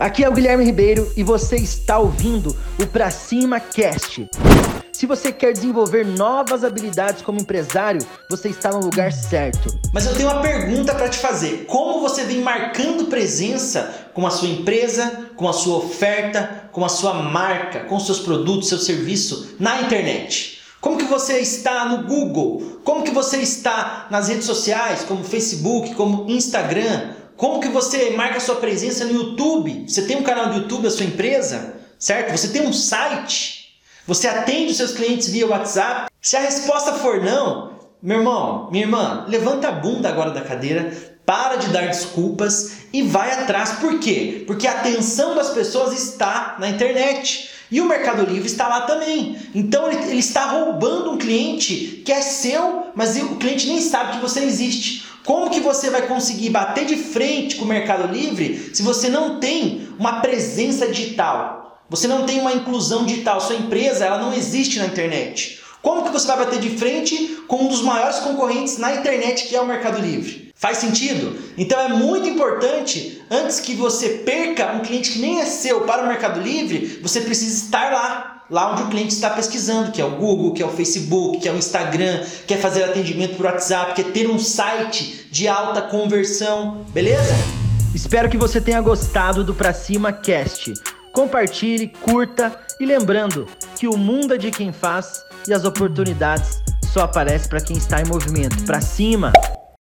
Aqui é o Guilherme Ribeiro e você está ouvindo o Pra Cima Cast. Se você quer desenvolver novas habilidades como empresário, você está no lugar certo. Mas eu tenho uma pergunta para te fazer. Como você vem marcando presença com a sua empresa, com a sua oferta, com a sua marca, com seus produtos, seu serviço na internet? Como que você está no Google? Como que você está nas redes sociais, como Facebook, como Instagram? Como que você marca sua presença no YouTube? Você tem um canal do YouTube da sua empresa, certo? Você tem um site? Você atende os seus clientes via WhatsApp? Se a resposta for não, meu irmão, minha irmã, levanta a bunda agora da cadeira, para de dar desculpas e vai atrás. Por quê? Porque a atenção das pessoas está na internet. E o Mercado Livre está lá também. Então ele, ele está roubando um cliente que é seu, mas o cliente nem sabe que você existe. Como que você vai conseguir bater de frente com o Mercado Livre se você não tem uma presença digital? Você não tem uma inclusão digital, sua empresa ela não existe na internet. Como que você vai bater de frente com um dos maiores concorrentes na internet que é o Mercado Livre? Faz sentido? Então é muito importante, antes que você perca um cliente que nem é seu para o Mercado Livre, você precisa estar lá lá onde o cliente está pesquisando, que é o Google, que é o Facebook, que é o Instagram, quer fazer atendimento por WhatsApp, quer ter um site de alta conversão, beleza? Espero que você tenha gostado do Pra Cima Cast. Compartilhe, curta e lembrando que o mundo é de quem faz e as oportunidades só aparecem para quem está em movimento. Pra cima!